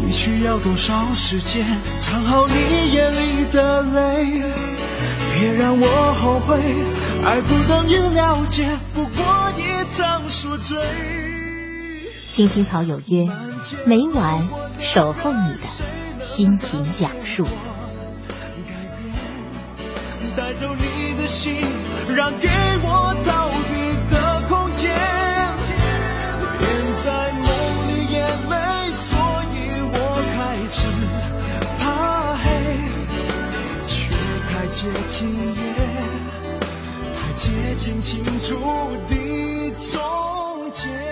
你需要多少时间藏好你眼里的泪？别让我后悔，爱不等于了解，不过一场宿醉。青青草有约，每晚守候你的心情讲述。带走你的心，让给我逃避的空间。连在接近也，太接近清楚的终结。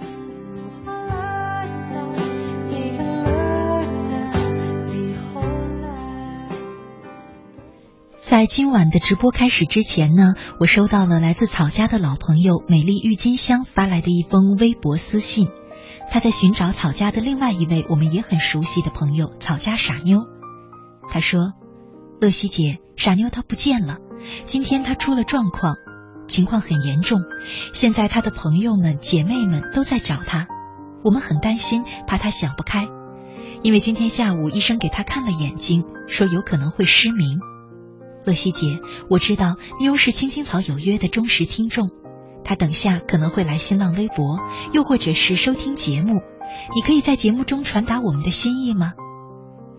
在今晚的直播开始之前呢，我收到了来自草家的老朋友美丽郁金香发来的一封微博私信。他在寻找草家的另外一位我们也很熟悉的朋友草家傻妞。他说：“乐西姐，傻妞她不见了，今天她出了状况，情况很严重。现在她的朋友们、姐妹们都在找她，我们很担心，怕她想不开。因为今天下午医生给她看了眼睛，说有可能会失明。”乐西姐，我知道妞是青青草有约的忠实听众，她等下可能会来新浪微博，又或者是收听节目。你可以在节目中传达我们的心意吗？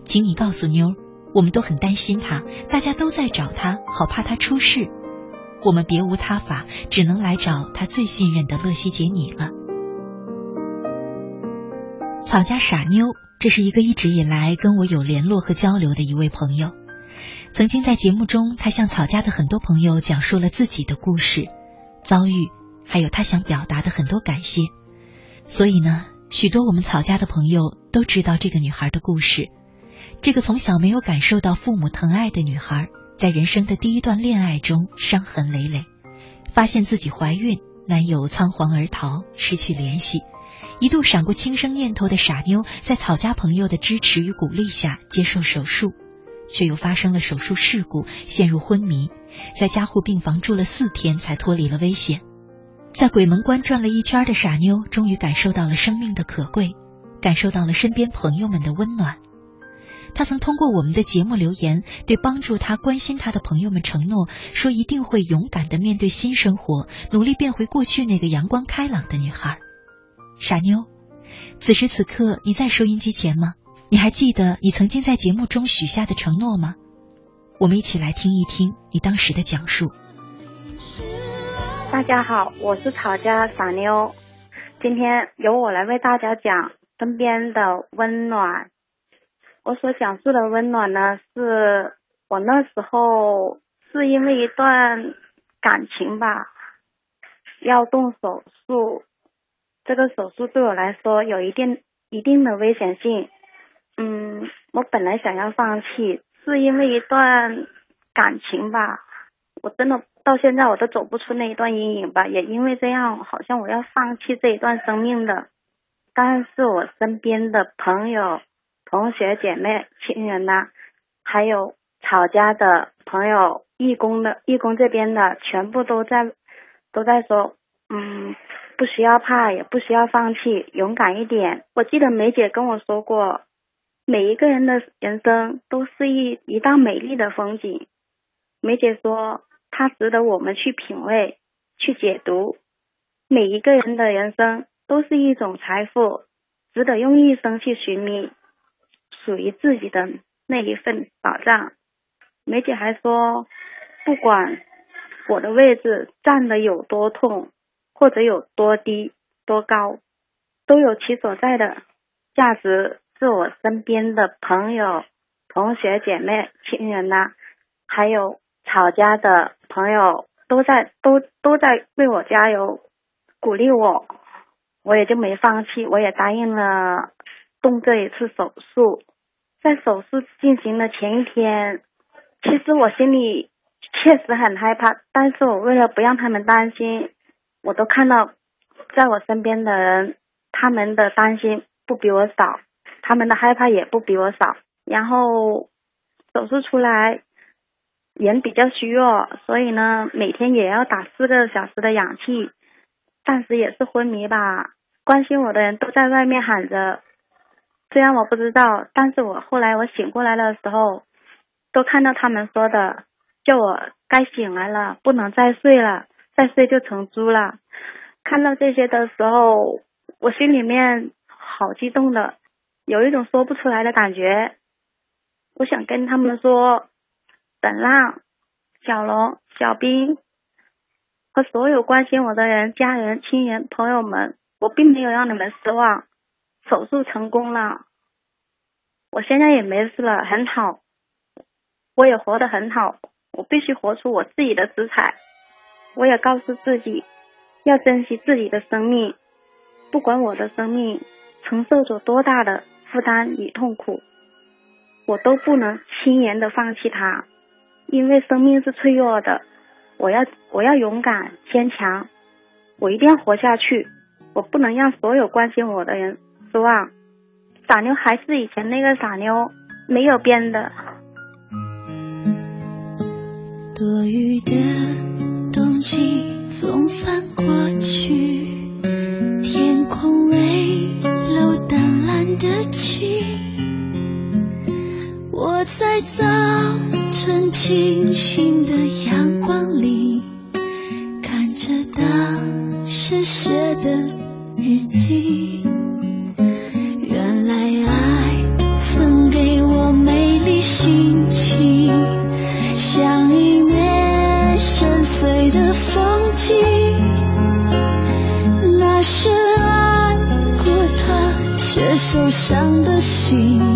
请你告诉妞，我们都很担心她，大家都在找她，好怕她出事。我们别无他法，只能来找她最信任的乐西姐你了。草家傻妞，这是一个一直以来跟我有联络和交流的一位朋友。曾经在节目中，他向草家的很多朋友讲述了自己的故事、遭遇，还有他想表达的很多感谢。所以呢，许多我们草家的朋友都知道这个女孩的故事。这个从小没有感受到父母疼爱的女孩，在人生的第一段恋爱中伤痕累累，发现自己怀孕，男友仓皇而逃，失去联系，一度闪过轻生念头的傻妞，在草家朋友的支持与鼓励下接受手术。却又发生了手术事故，陷入昏迷，在加护病房住了四天才脱离了危险。在鬼门关转了一圈的傻妞，终于感受到了生命的可贵，感受到了身边朋友们的温暖。他曾通过我们的节目留言，对帮助他、关心他的朋友们承诺，说一定会勇敢的面对新生活，努力变回过去那个阳光开朗的女孩。傻妞，此时此刻你在收音机前吗？你还记得你曾经在节目中许下的承诺吗？我们一起来听一听你当时的讲述。大家好，我是草家傻妞，今天由我来为大家讲身边的温暖。我所讲述的温暖呢，是我那时候是因为一段感情吧，要动手术，这个手术对我来说有一定一定的危险性。嗯，我本来想要放弃，是因为一段感情吧。我真的到现在我都走不出那一段阴影吧，也因为这样，好像我要放弃这一段生命的。但是我身边的朋友、同学、姐妹、亲人呐，还有曹家的朋友、义工的义工这边的，全部都在都在说，嗯，不需要怕，也不需要放弃，勇敢一点。我记得梅姐跟我说过，每一个人的人生都是一一道美丽的风景。梅姐说，它值得我们去品味、去解读。每一个人的人生都是一种财富，值得用一生去寻觅属于自己的那一份宝藏。梅姐还说，不管我的位置站的有多痛，或者有多低、多高，都有其所在的价值。是我身边的朋友、同学、姐妹、亲人呐，还有。吵家的朋友都在都都在为我加油，鼓励我，我也就没放弃，我也答应了动这一次手术。在手术进行的前一天，其实我心里确实很害怕，但是我为了不让他们担心，我都看到在我身边的人，他们的担心不比我少，他们的害怕也不比我少。然后手术出来。人比较虚弱，所以呢，每天也要打四个小时的氧气，暂时也是昏迷吧。关心我的人都在外面喊着，虽然我不知道，但是我后来我醒过来的时候，都看到他们说的，叫我该醒来了，不能再睡了，再睡就成猪了。看到这些的时候，我心里面好激动的，有一种说不出来的感觉。我想跟他们说。本浪、小龙、小兵和所有关心我的人、家人、亲人、朋友们，我并没有让你们失望。手术成功了，我现在也没事了，很好，我也活得很好。我必须活出我自己的姿彩。我也告诉自己，要珍惜自己的生命，不管我的生命承受着多大的负担与痛苦，我都不能轻言的放弃它。因为生命是脆弱的，我要我要勇敢坚强，我一定要活下去，我不能让所有关心我的人失望。傻妞还是以前那个傻妞，没有变的。多余的冬季风散过去，的情，我在早。晨清新的阳光里，看着当时写的日记。伤的心，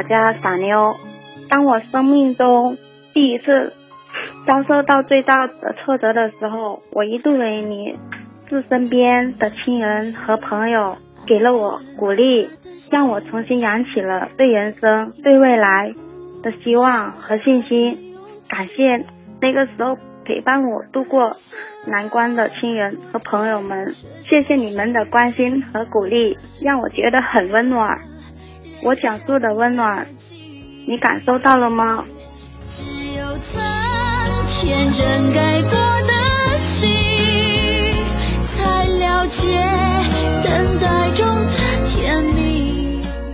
我家傻妞。当我生命中第一次遭受到最大的挫折的时候，我一度为你是身边的亲人和朋友给了我鼓励，让我重新燃起了对人生、对未来的希望和信心。感谢那个时候陪伴我度过难关的亲人和朋友们，谢谢你们的关心和鼓励，让我觉得很温暖。我讲述的温暖，你感受到了吗？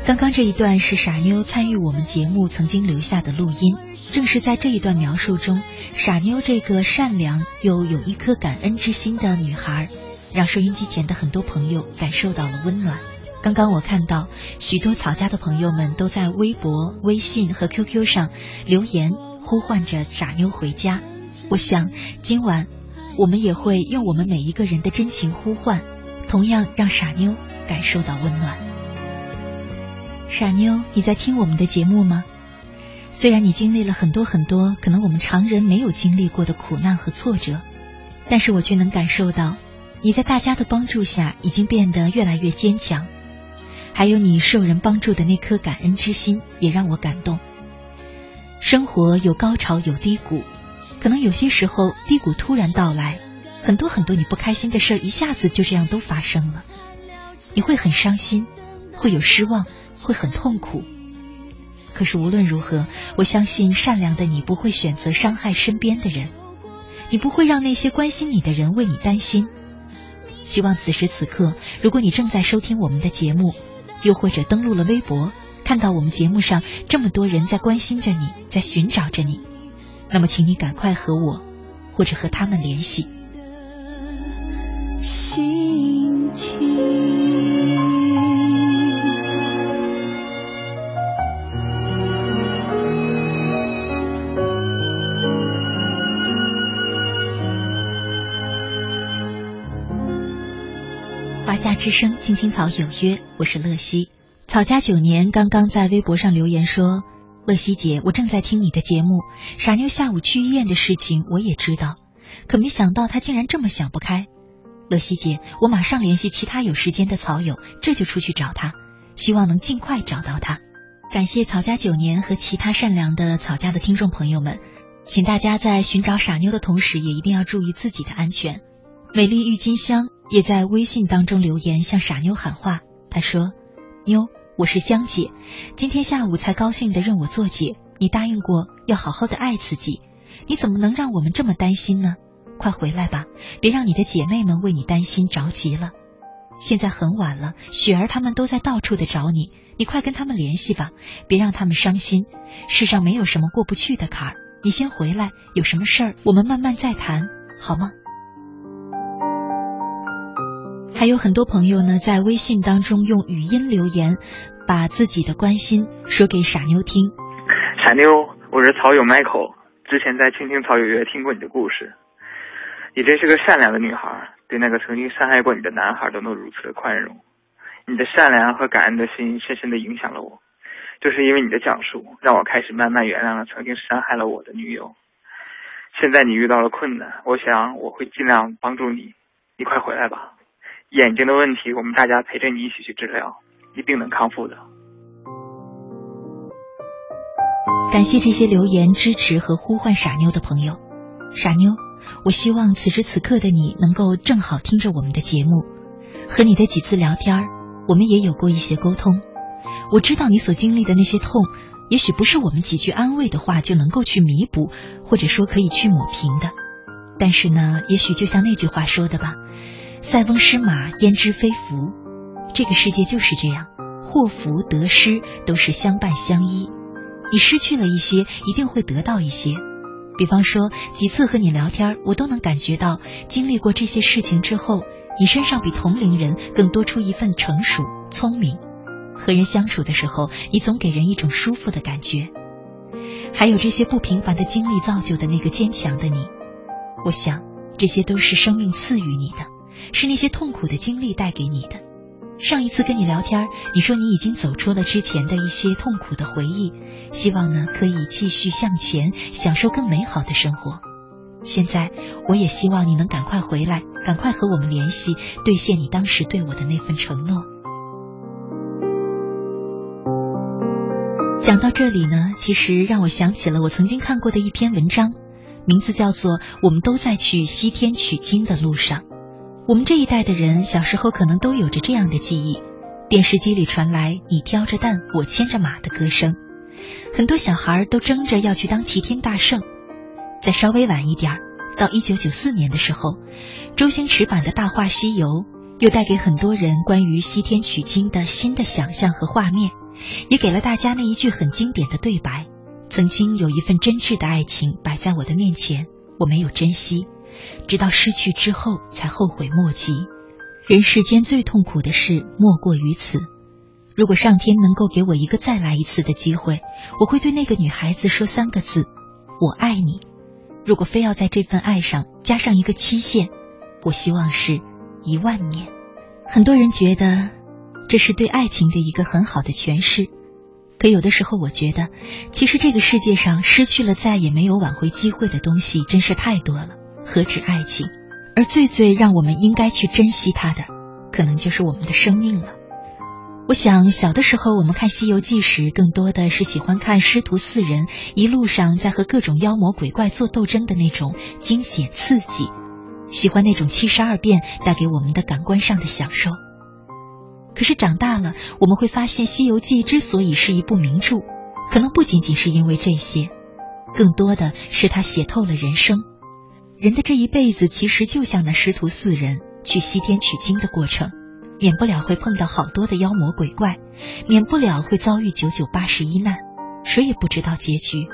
刚刚这一段是傻妞参与我们节目曾经留下的录音，正是在这一段描述中，傻妞这个善良又有一颗感恩之心的女孩，让收音机前的很多朋友感受到了温暖。刚刚我看到许多曹家的朋友们都在微博、微信和 QQ 上留言，呼唤着傻妞回家。我想今晚我们也会用我们每一个人的真情呼唤，同样让傻妞感受到温暖。傻妞，你在听我们的节目吗？虽然你经历了很多很多可能我们常人没有经历过的苦难和挫折，但是我却能感受到，你在大家的帮助下已经变得越来越坚强。还有你受人帮助的那颗感恩之心，也让我感动。生活有高潮有低谷，可能有些时候低谷突然到来，很多很多你不开心的事儿一下子就这样都发生了，你会很伤心，会有失望，会很痛苦。可是无论如何，我相信善良的你不会选择伤害身边的人，你不会让那些关心你的人为你担心。希望此时此刻，如果你正在收听我们的节目，又或者登录了微博，看到我们节目上这么多人在关心着你，在寻找着你，那么请你赶快和我或者和他们联系。心情。之声，青青草有约，我是乐西。草家九年刚刚在微博上留言说：“乐西姐，我正在听你的节目。傻妞下午去医院的事情我也知道，可没想到他竟然这么想不开。乐西姐，我马上联系其他有时间的草友，这就出去找他，希望能尽快找到他。感谢草家九年和其他善良的草家的听众朋友们，请大家在寻找傻妞的同时，也一定要注意自己的安全。美丽郁金香。也在微信当中留言向傻妞喊话。他说：“妞，我是香姐，今天下午才高兴的认我做姐。你答应过要好好的爱自己，你怎么能让我们这么担心呢？快回来吧，别让你的姐妹们为你担心着急了。现在很晚了，雪儿他们都在到处的找你，你快跟他们联系吧，别让他们伤心。世上没有什么过不去的坎儿，你先回来，有什么事儿我们慢慢再谈，好吗？”还有很多朋友呢，在微信当中用语音留言，把自己的关心说给傻妞听。傻妞，我是草友 Michael，之前在青青草有约听过你的故事。你真是个善良的女孩，对那个曾经伤害过你的男孩都能如此的宽容。你的善良和感恩的心深深的影响了我，就是因为你的讲述，让我开始慢慢原谅了曾经伤害了我的女友。现在你遇到了困难，我想我会尽量帮助你，你快回来吧。眼睛的问题，我们大家陪着你一起去治疗，一定能康复的。感谢这些留言支持和呼唤傻妞的朋友。傻妞，我希望此时此刻的你能够正好听着我们的节目，和你的几次聊天，我们也有过一些沟通。我知道你所经历的那些痛，也许不是我们几句安慰的话就能够去弥补，或者说可以去抹平的。但是呢，也许就像那句话说的吧。塞翁失马，焉知非福？这个世界就是这样，祸福得失都是相伴相依。你失去了一些，一定会得到一些。比方说，几次和你聊天，我都能感觉到，经历过这些事情之后，你身上比同龄人更多出一份成熟、聪明。和人相处的时候，你总给人一种舒服的感觉。还有这些不平凡的经历造就的那个坚强的你，我想，这些都是生命赐予你的。是那些痛苦的经历带给你的。上一次跟你聊天，你说你已经走出了之前的一些痛苦的回忆，希望呢可以继续向前，享受更美好的生活。现在，我也希望你能赶快回来，赶快和我们联系，兑现你当时对我的那份承诺。讲到这里呢，其实让我想起了我曾经看过的一篇文章，名字叫做《我们都在去西天取经的路上》。我们这一代的人，小时候可能都有着这样的记忆：电视机里传来“你挑着担，我牵着马”的歌声，很多小孩都争着要去当齐天大圣。再稍微晚一点儿到一九九四年的时候，周星驰版的大话西游又带给很多人关于西天取经的新的想象和画面，也给了大家那一句很经典的对白：“曾经有一份真挚的爱情摆在我的面前，我没有珍惜。”直到失去之后，才后悔莫及。人世间最痛苦的事，莫过于此。如果上天能够给我一个再来一次的机会，我会对那个女孩子说三个字：“我爱你。”如果非要在这份爱上加上一个期限，我希望是一万年。很多人觉得这是对爱情的一个很好的诠释，可有的时候我觉得，其实这个世界上失去了再也没有挽回机会的东西真是太多了，何止爱情？而最最让我们应该去珍惜它的，可能就是我们的生命了。我想小的时候我们看《西游记》时，更多的是喜欢看师徒四人一路上在和各种妖魔鬼怪做斗争的那种惊险刺激。喜欢那种七十二变带给我们的感官上的享受。可是长大了，我们会发现，《西游记》之所以是一部名著，可能不仅仅是因为这些，更多的是它写透了人生。人的这一辈子，其实就像那师徒四人去西天取经的过程，免不了会碰到好多的妖魔鬼怪，免不了会遭遇九九八十一难，谁也不知道结局。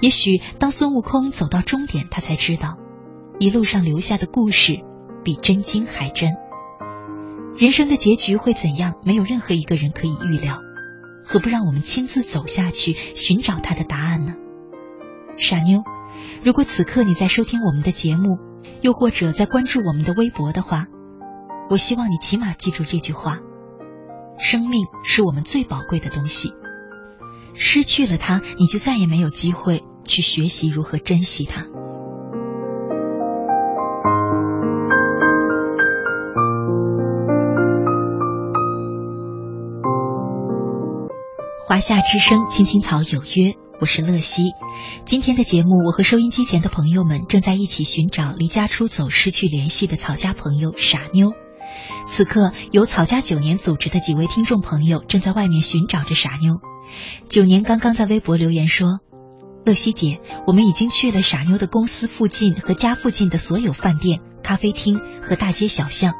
也许当孙悟空走到终点，他才知道。一路上留下的故事，比真经还真。人生的结局会怎样？没有任何一个人可以预料。何不让我们亲自走下去，寻找他的答案呢？傻妞，如果此刻你在收听我们的节目，又或者在关注我们的微博的话，我希望你起码记住这句话：生命是我们最宝贵的东西，失去了它，你就再也没有机会去学习如何珍惜它。华夏之声，青青草有约，我是乐西。今天的节目，我和收音机前的朋友们正在一起寻找离家出走、失去联系的草家朋友傻妞。此刻，由草家九年组织的几位听众朋友正在外面寻找着傻妞。九年刚刚在微博留言说：“乐西姐，我们已经去了傻妞的公司附近和家附近的所有饭店、咖啡厅和大街小巷，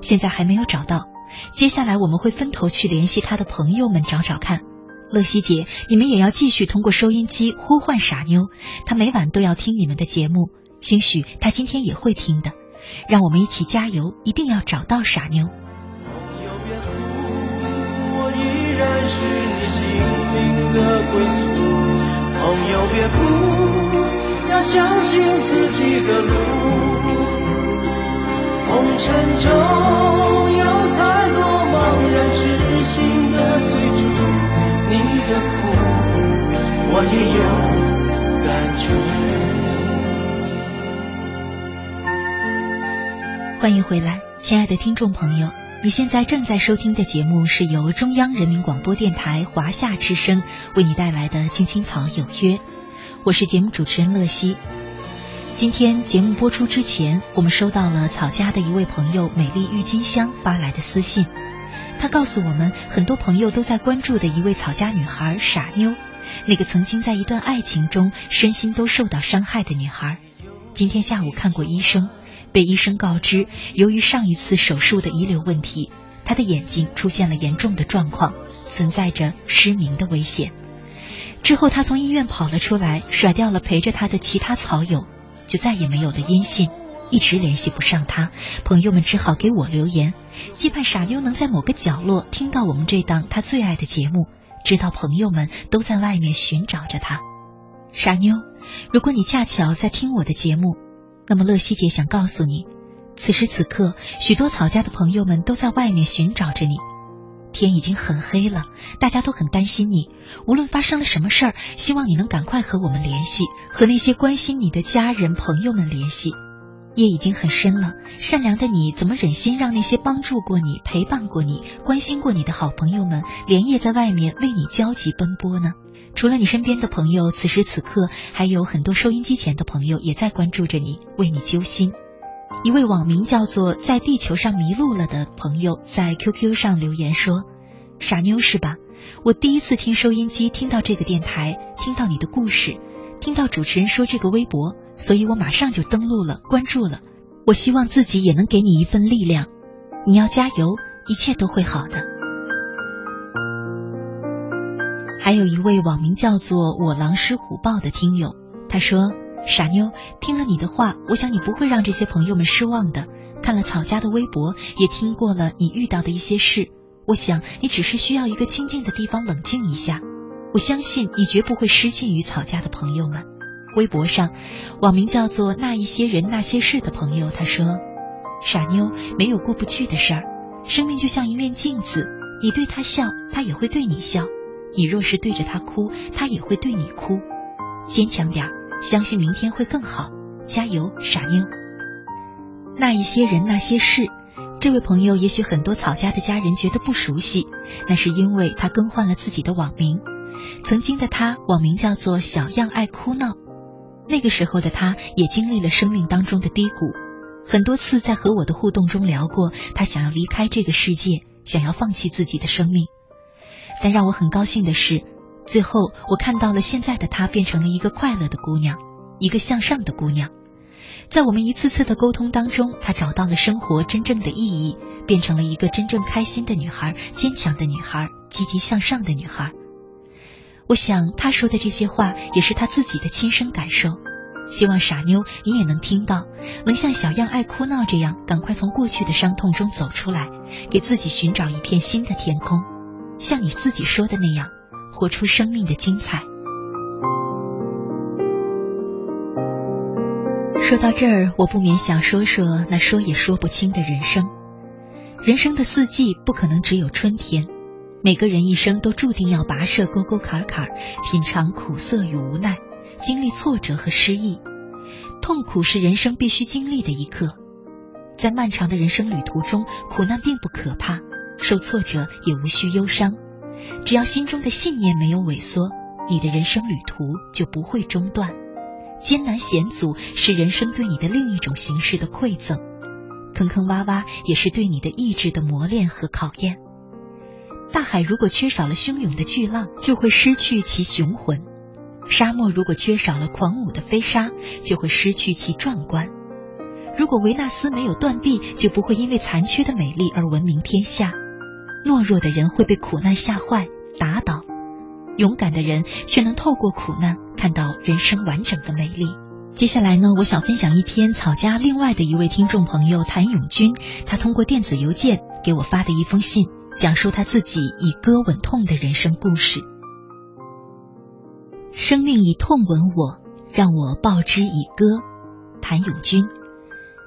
现在还没有找到。接下来我们会分头去联系他的朋友们，找找看。”乐西姐，你们也要继续通过收音机呼唤傻妞，她每晚都要听你们的节目，兴许她今天也会听的。让我们一起加油，一定要找到傻妞。朋友别哭，我依然是你心灵的归宿。朋友别哭，要相信自己的路。红尘中有太多茫然痴心的追也有。欢迎回来，亲爱的听众朋友，你现在正在收听的节目是由中央人民广播电台华夏之声为你带来的《青青草有约》，我是节目主持人乐西。今天节目播出之前，我们收到了草家的一位朋友美丽郁金香发来的私信。他告诉我们，很多朋友都在关注的一位草家女孩傻妞，那个曾经在一段爱情中身心都受到伤害的女孩，今天下午看过医生，被医生告知，由于上一次手术的遗留问题，她的眼睛出现了严重的状况，存在着失明的危险。之后，她从医院跑了出来，甩掉了陪着她的其他草友，就再也没有了音信。一直联系不上他，朋友们只好给我留言，期盼傻妞能在某个角落听到我们这档他最爱的节目，知道朋友们都在外面寻找着他。傻妞，如果你恰巧在听我的节目，那么乐西姐想告诉你，此时此刻，许多草家的朋友们都在外面寻找着你。天已经很黑了，大家都很担心你。无论发生了什么事儿，希望你能赶快和我们联系，和那些关心你的家人朋友们联系。夜已经很深了，善良的你怎么忍心让那些帮助过你、陪伴过你、关心过你的好朋友们连夜在外面为你焦急奔波呢？除了你身边的朋友，此时此刻还有很多收音机前的朋友也在关注着你，为你揪心。一位网名叫做“在地球上迷路了”的朋友在 QQ 上留言说：“傻妞是吧？我第一次听收音机，听到这个电台，听到你的故事，听到主持人说这个微博。”所以我马上就登录了，关注了。我希望自己也能给你一份力量，你要加油，一切都会好的。还有一位网名叫做“我狼师虎豹”的听友，他说：“傻妞，听了你的话，我想你不会让这些朋友们失望的。看了草家的微博，也听过了你遇到的一些事，我想你只是需要一个清静的地方冷静一下。我相信你绝不会失信于草家的朋友们。”微博上，网名叫做“那一些人那些事”的朋友他说：“傻妞，没有过不去的事儿，生命就像一面镜子，你对他笑，他也会对你笑；你若是对着他哭，他也会对你哭。坚强点，相信明天会更好，加油，傻妞。”那一些人那些事。这位朋友也许很多草家的家人觉得不熟悉，那是因为他更换了自己的网名。曾经的他网名叫做小样爱哭闹，那个时候的他也经历了生命当中的低谷，很多次在和我的互动中聊过，他想要离开这个世界，想要放弃自己的生命。但让我很高兴的是，最后我看到了现在的他变成了一个快乐的姑娘，一个向上的姑娘。在我们一次次的沟通当中，她找到了生活真正的意义，变成了一个真正开心的女孩、坚强的女孩、积极向上的女孩。我想他说的这些话也是他自己的亲身感受。希望傻妞你也能听到，能像小样爱哭闹这样，赶快从过去的伤痛中走出来，给自己寻找一片新的天空，像你自己说的那样，活出生命的精彩。说到这儿，我不免想说说那说也说不清的人生。人生的四季不可能只有春天，每个人一生都注定要跋涉沟沟坎坎，品尝苦涩与无奈，经历挫折和失意。痛苦是人生必须经历的一刻。在漫长的人生旅途中，苦难并不可怕，受挫折也无需忧伤。只要心中的信念没有萎缩，你的人生旅途就不会中断。艰难险阻是人生对你的另一种形式的馈赠，坑坑洼洼也是对你的意志的磨练和考验。大海如果缺少了汹涌的巨浪，就会失去其雄浑；沙漠如果缺少了狂舞的飞沙，就会失去其壮观。如果维纳斯没有断臂，就不会因为残缺的美丽而闻名天下。懦弱的人会被苦难吓坏、打倒。勇敢的人却能透过苦难看到人生完整的美丽。接下来呢，我想分享一篇草家另外的一位听众朋友谭永军，他通过电子邮件给我发的一封信，讲述他自己以歌吻痛的人生故事。生命以痛吻我，让我报之以歌。谭永军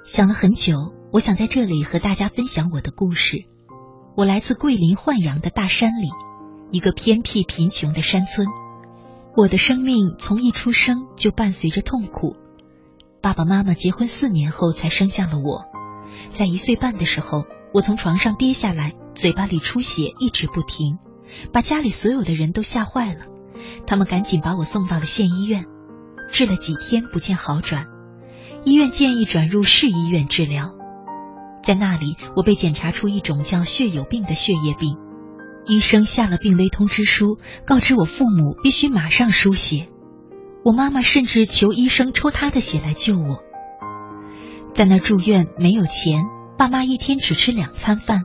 想了很久，我想在这里和大家分享我的故事。我来自桂林焕阳的大山里。一个偏僻贫穷的山村，我的生命从一出生就伴随着痛苦。爸爸妈妈结婚四年后才生下了我，在一岁半的时候，我从床上跌下来，嘴巴里出血一直不停，把家里所有的人都吓坏了。他们赶紧把我送到了县医院，治了几天不见好转，医院建议转入市医院治疗。在那里，我被检查出一种叫血友病的血液病。医生下了病危通知书，告知我父母必须马上输血。我妈妈甚至求医生抽她的血来救我。在那住院没有钱，爸妈一天只吃两餐饭，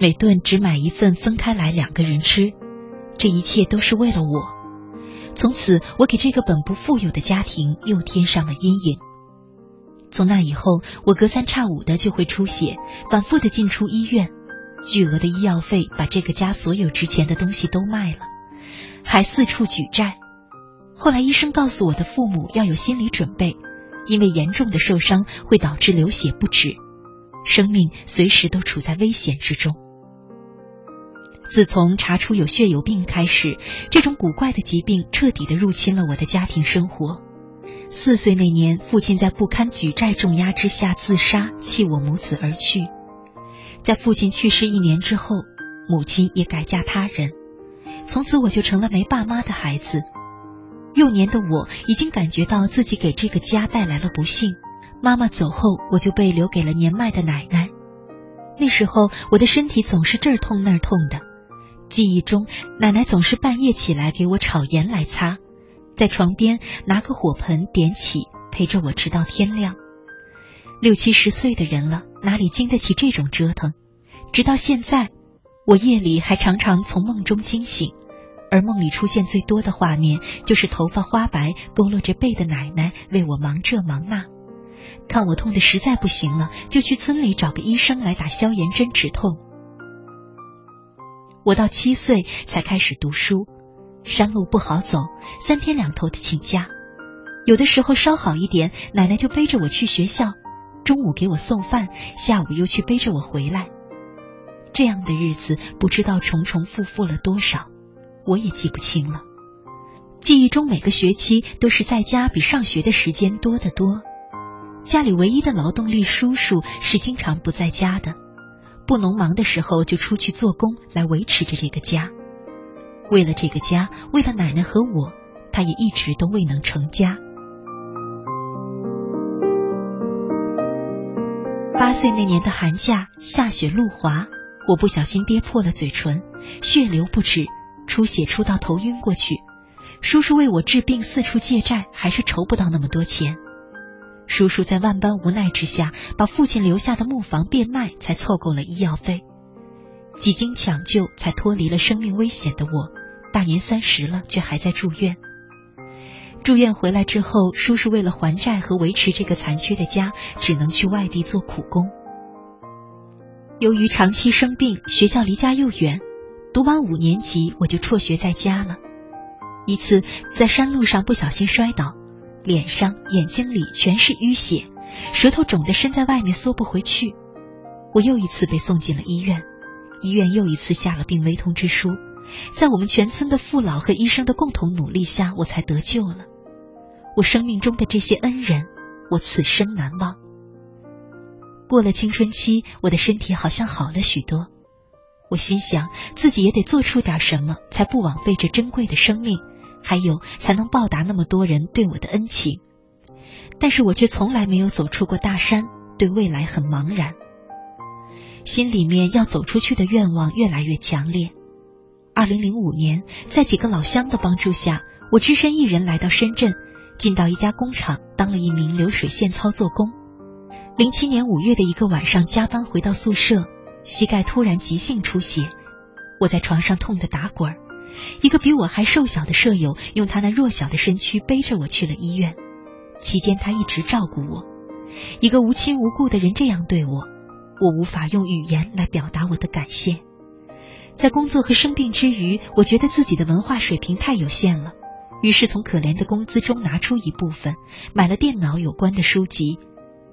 每顿只买一份分开来两个人吃。这一切都是为了我。从此，我给这个本不富有的家庭又添上了阴影。从那以后，我隔三差五的就会出血，反复的进出医院。巨额的医药费把这个家所有值钱的东西都卖了，还四处举债。后来医生告诉我的父母要有心理准备，因为严重的受伤会导致流血不止，生命随时都处在危险之中。自从查出有血友病开始，这种古怪的疾病彻底的入侵了我的家庭生活。四岁那年，父亲在不堪举债重压之下自杀，弃我母子而去。在父亲去世一年之后，母亲也改嫁他人，从此我就成了没爸妈的孩子。幼年的我已经感觉到自己给这个家带来了不幸。妈妈走后，我就被留给了年迈的奶奶。那时候我的身体总是这儿痛那儿痛的，记忆中奶奶总是半夜起来给我炒盐来擦，在床边拿个火盆点起，陪着我直到天亮。六七十岁的人了，哪里经得起这种折腾？直到现在，我夜里还常常从梦中惊醒，而梦里出现最多的画面就是头发花白、佝偻着背的奶奶为我忙这忙那。看我痛的实在不行了，就去村里找个医生来打消炎针止痛。我到七岁才开始读书，山路不好走，三天两头的请假。有的时候稍好一点，奶奶就背着我去学校，中午给我送饭，下午又去背着我回来。这样的日子不知道重重复复了多少，我也记不清了。记忆中每个学期都是在家比上学的时间多得多。家里唯一的劳动力叔叔是经常不在家的，不农忙的时候就出去做工来维持着这个家。为了这个家，为了奶奶和我，他也一直都未能成家。八岁那年的寒假，下雪路滑，我不小心跌破了嘴唇，血流不止，出血出到头晕过去。叔叔为我治病，四处借债，还是筹不到那么多钱。叔叔在万般无奈之下，把父亲留下的木房变卖，才凑够了医药费。几经抢救，才脱离了生命危险的我，大年三十了，却还在住院。住院回来之后，叔叔为了还债和维持这个残缺的家，只能去外地做苦工。由于长期生病，学校离家又远，读完五年级我就辍学在家了。一次在山路上不小心摔倒，脸上、眼睛里全是淤血，舌头肿得伸在外面缩不回去。我又一次被送进了医院，医院又一次下了病危通知书。在我们全村的父老和医生的共同努力下，我才得救了。我生命中的这些恩人，我此生难忘。过了青春期，我的身体好像好了许多。我心想，自己也得做出点什么，才不枉费这珍贵的生命，还有才能报答那么多人对我的恩情。但是我却从来没有走出过大山，对未来很茫然，心里面要走出去的愿望越来越强烈。二零零五年，在几个老乡的帮助下，我只身一人来到深圳，进到一家工厂当了一名流水线操作工。零七年五月的一个晚上，加班回到宿舍。膝盖突然急性出血，我在床上痛得打滚儿。一个比我还瘦小的舍友用他那弱小的身躯背着我去了医院，期间他一直照顾我。一个无亲无故的人这样对我，我无法用语言来表达我的感谢。在工作和生病之余，我觉得自己的文化水平太有限了，于是从可怜的工资中拿出一部分，买了电脑有关的书籍。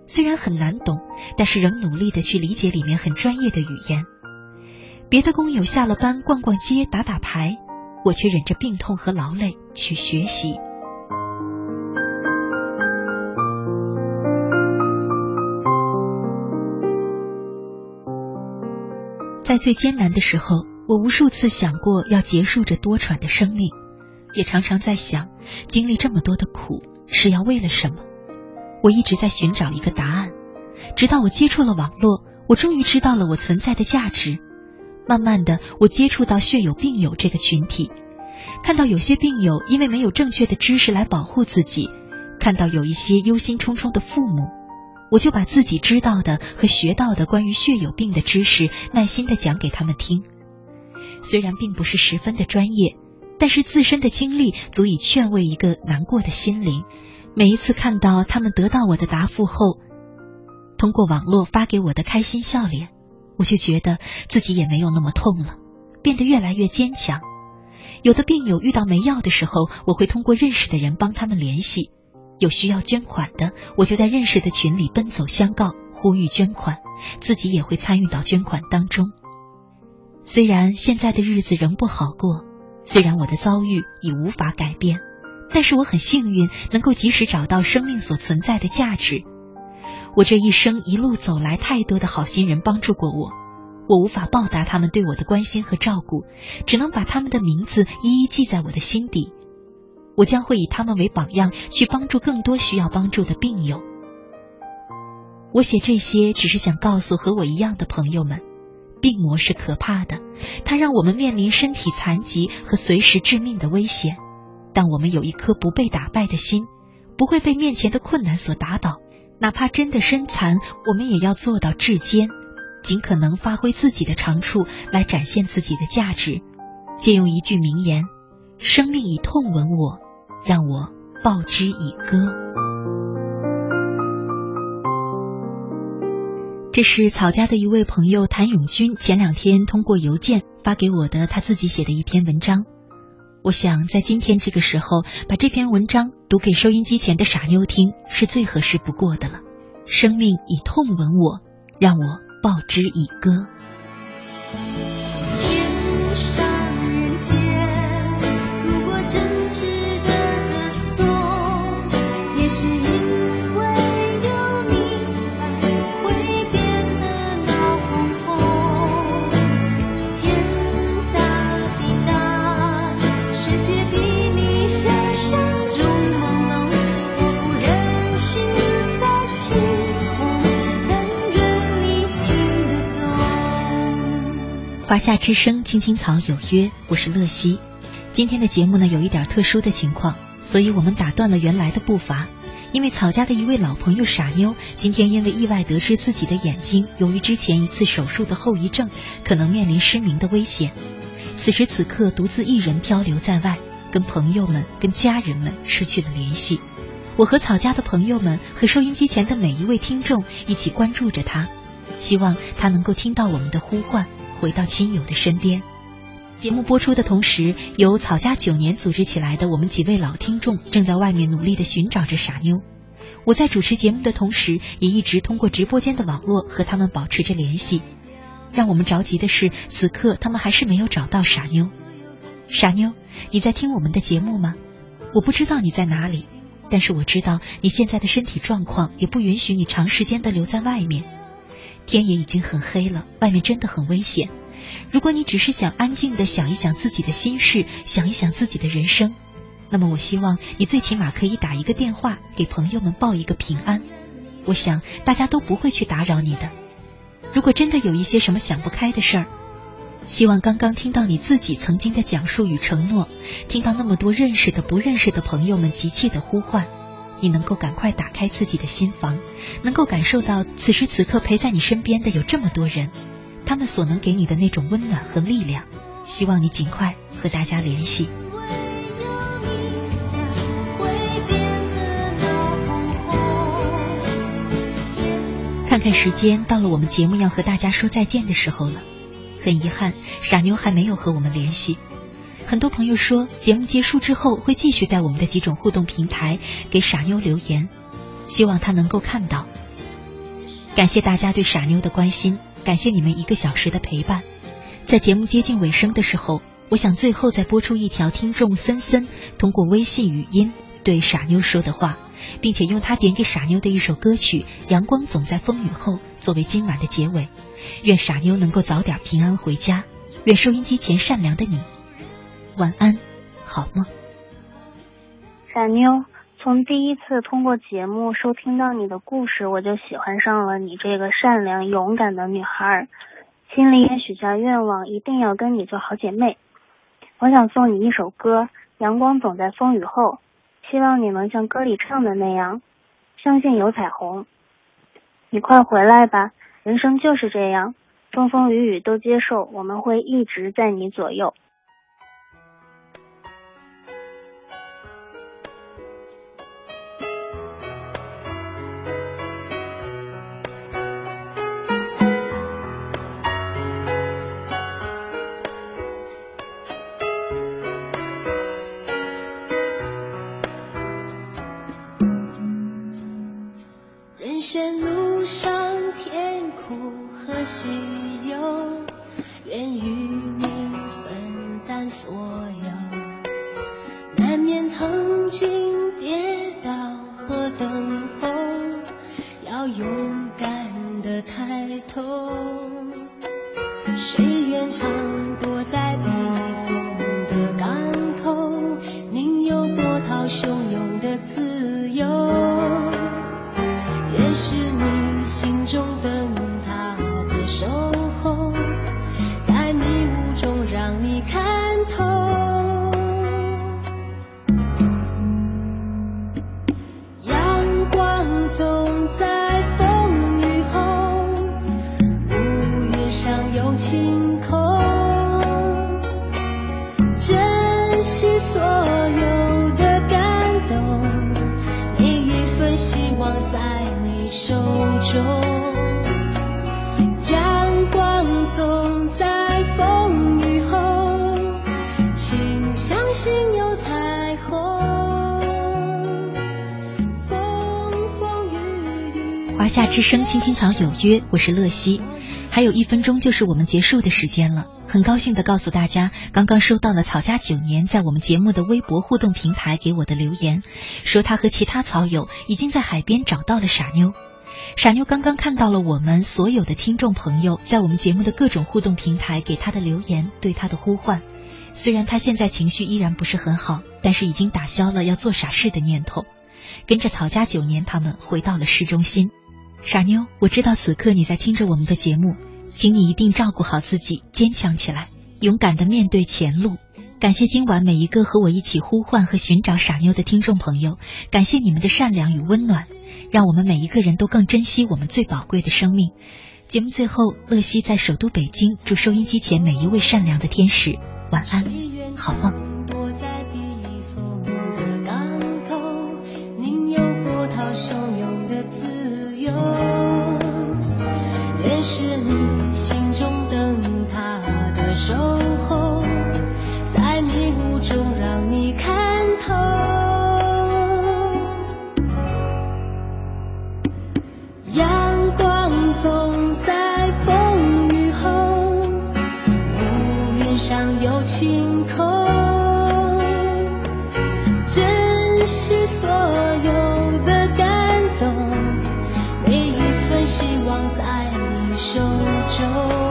虽然很难懂，但是仍努力的去理解里面很专业的语言。别的工友下了班逛逛街、打打牌，我却忍着病痛和劳累去学习。在最艰难的时候，我无数次想过要结束这多舛的生命，也常常在想，经历这么多的苦是要为了什么？我一直在寻找一个答案，直到我接触了网络，我终于知道了我存在的价值。慢慢的，我接触到血友病友这个群体，看到有些病友因为没有正确的知识来保护自己，看到有一些忧心忡忡的父母，我就把自己知道的和学到的关于血友病的知识耐心的讲给他们听。虽然并不是十分的专业，但是自身的经历足以劝慰一个难过的心灵。每一次看到他们得到我的答复后，通过网络发给我的开心笑脸，我就觉得自己也没有那么痛了，变得越来越坚强。有的病友遇到没药的时候，我会通过认识的人帮他们联系；有需要捐款的，我就在认识的群里奔走相告，呼吁捐款，自己也会参与到捐款当中。虽然现在的日子仍不好过，虽然我的遭遇已无法改变。但是我很幸运，能够及时找到生命所存在的价值。我这一生一路走来，太多的好心人帮助过我，我无法报答他们对我的关心和照顾，只能把他们的名字一一记在我的心底。我将会以他们为榜样，去帮助更多需要帮助的病友。我写这些，只是想告诉和我一样的朋友们，病魔是可怕的，它让我们面临身体残疾和随时致命的危险。但我们有一颗不被打败的心，不会被面前的困难所打倒。哪怕真的身残，我们也要做到至坚，尽可能发挥自己的长处来展现自己的价值。借用一句名言：“生命以痛吻我，让我报之以歌。”这是草家的一位朋友谭永军前两天通过邮件发给我的他自己写的一篇文章。我想在今天这个时候，把这篇文章读给收音机前的傻妞听，是最合适不过的了。生命以痛吻我，让我报之以歌。华夏之声，青青草有约，我是乐西。今天的节目呢，有一点特殊的情况，所以我们打断了原来的步伐。因为草家的一位老朋友傻妞，今天因为意外得知自己的眼睛由于之前一次手术的后遗症，可能面临失明的危险。此时此刻，独自一人漂流在外，跟朋友们、跟家人们失去了联系。我和草家的朋友们和收音机前的每一位听众一起关注着他，希望他能够听到我们的呼唤。回到亲友的身边。节目播出的同时，由草家九年组织起来的我们几位老听众正在外面努力的寻找着傻妞。我在主持节目的同时，也一直通过直播间的网络和他们保持着联系。让我们着急的是，此刻他们还是没有找到傻妞。傻妞，你在听我们的节目吗？我不知道你在哪里，但是我知道你现在的身体状况也不允许你长时间的留在外面。天也已经很黑了，外面真的很危险。如果你只是想安静的想一想自己的心事，想一想自己的人生，那么我希望你最起码可以打一个电话给朋友们报一个平安。我想大家都不会去打扰你的。如果真的有一些什么想不开的事儿，希望刚刚听到你自己曾经的讲述与承诺，听到那么多认识的不认识的朋友们急切的呼唤。你能够赶快打开自己的心房，能够感受到此时此刻陪在你身边的有这么多人，他们所能给你的那种温暖和力量。希望你尽快和大家联系。看看时间，到了我们节目要和大家说再见的时候了。很遗憾，傻妞还没有和我们联系。很多朋友说，节目结束之后会继续在我们的几种互动平台给傻妞留言，希望他能够看到。感谢大家对傻妞的关心，感谢你们一个小时的陪伴。在节目接近尾声的时候，我想最后再播出一条听众森森通过微信语音对傻妞说的话，并且用他点给傻妞的一首歌曲《阳光总在风雨后》作为今晚的结尾。愿傻妞能够早点平安回家，愿收音机前善良的你。晚安，好梦。傻妞，从第一次通过节目收听到你的故事，我就喜欢上了你这个善良勇敢的女孩，心里也许下愿望，一定要跟你做好姐妹。我想送你一首歌，《阳光总在风雨后》，希望你能像歌里唱的那样，相信有彩虹。你快回来吧，人生就是这样，风风雨雨都接受，我们会一直在你左右。手中。阳光总在风雨后，请相信有彩虹。风风雨雨，华夏之声《青青草有约》，我是乐西。还有一分钟就是我们结束的时间了，很高兴的告诉大家，刚刚收到了草家九年在我们节目的微博互动平台给我的留言，说他和其他草友已经在海边找到了傻妞，傻妞刚刚看到了我们所有的听众朋友在我们节目的各种互动平台给他的留言，对他的呼唤。虽然他现在情绪依然不是很好，但是已经打消了要做傻事的念头，跟着草家九年他们回到了市中心。傻妞，我知道此刻你在听着我们的节目，请你一定照顾好自己，坚强起来，勇敢的面对前路。感谢今晚每一个和我一起呼唤和寻找傻妞的听众朋友，感谢你们的善良与温暖，让我们每一个人都更珍惜我们最宝贵的生命。节目最后，乐西在首都北京祝收音机前每一位善良的天使晚安，好梦。是就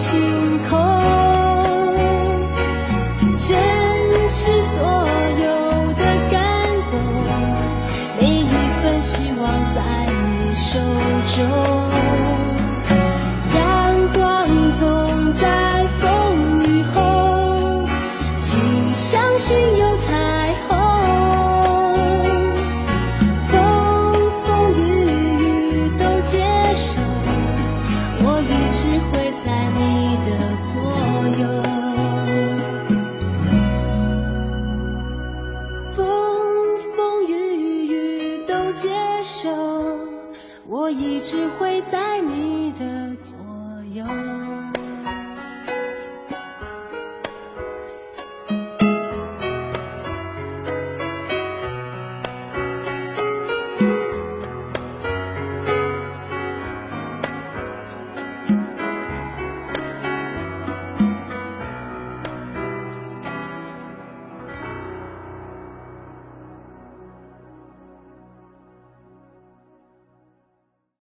直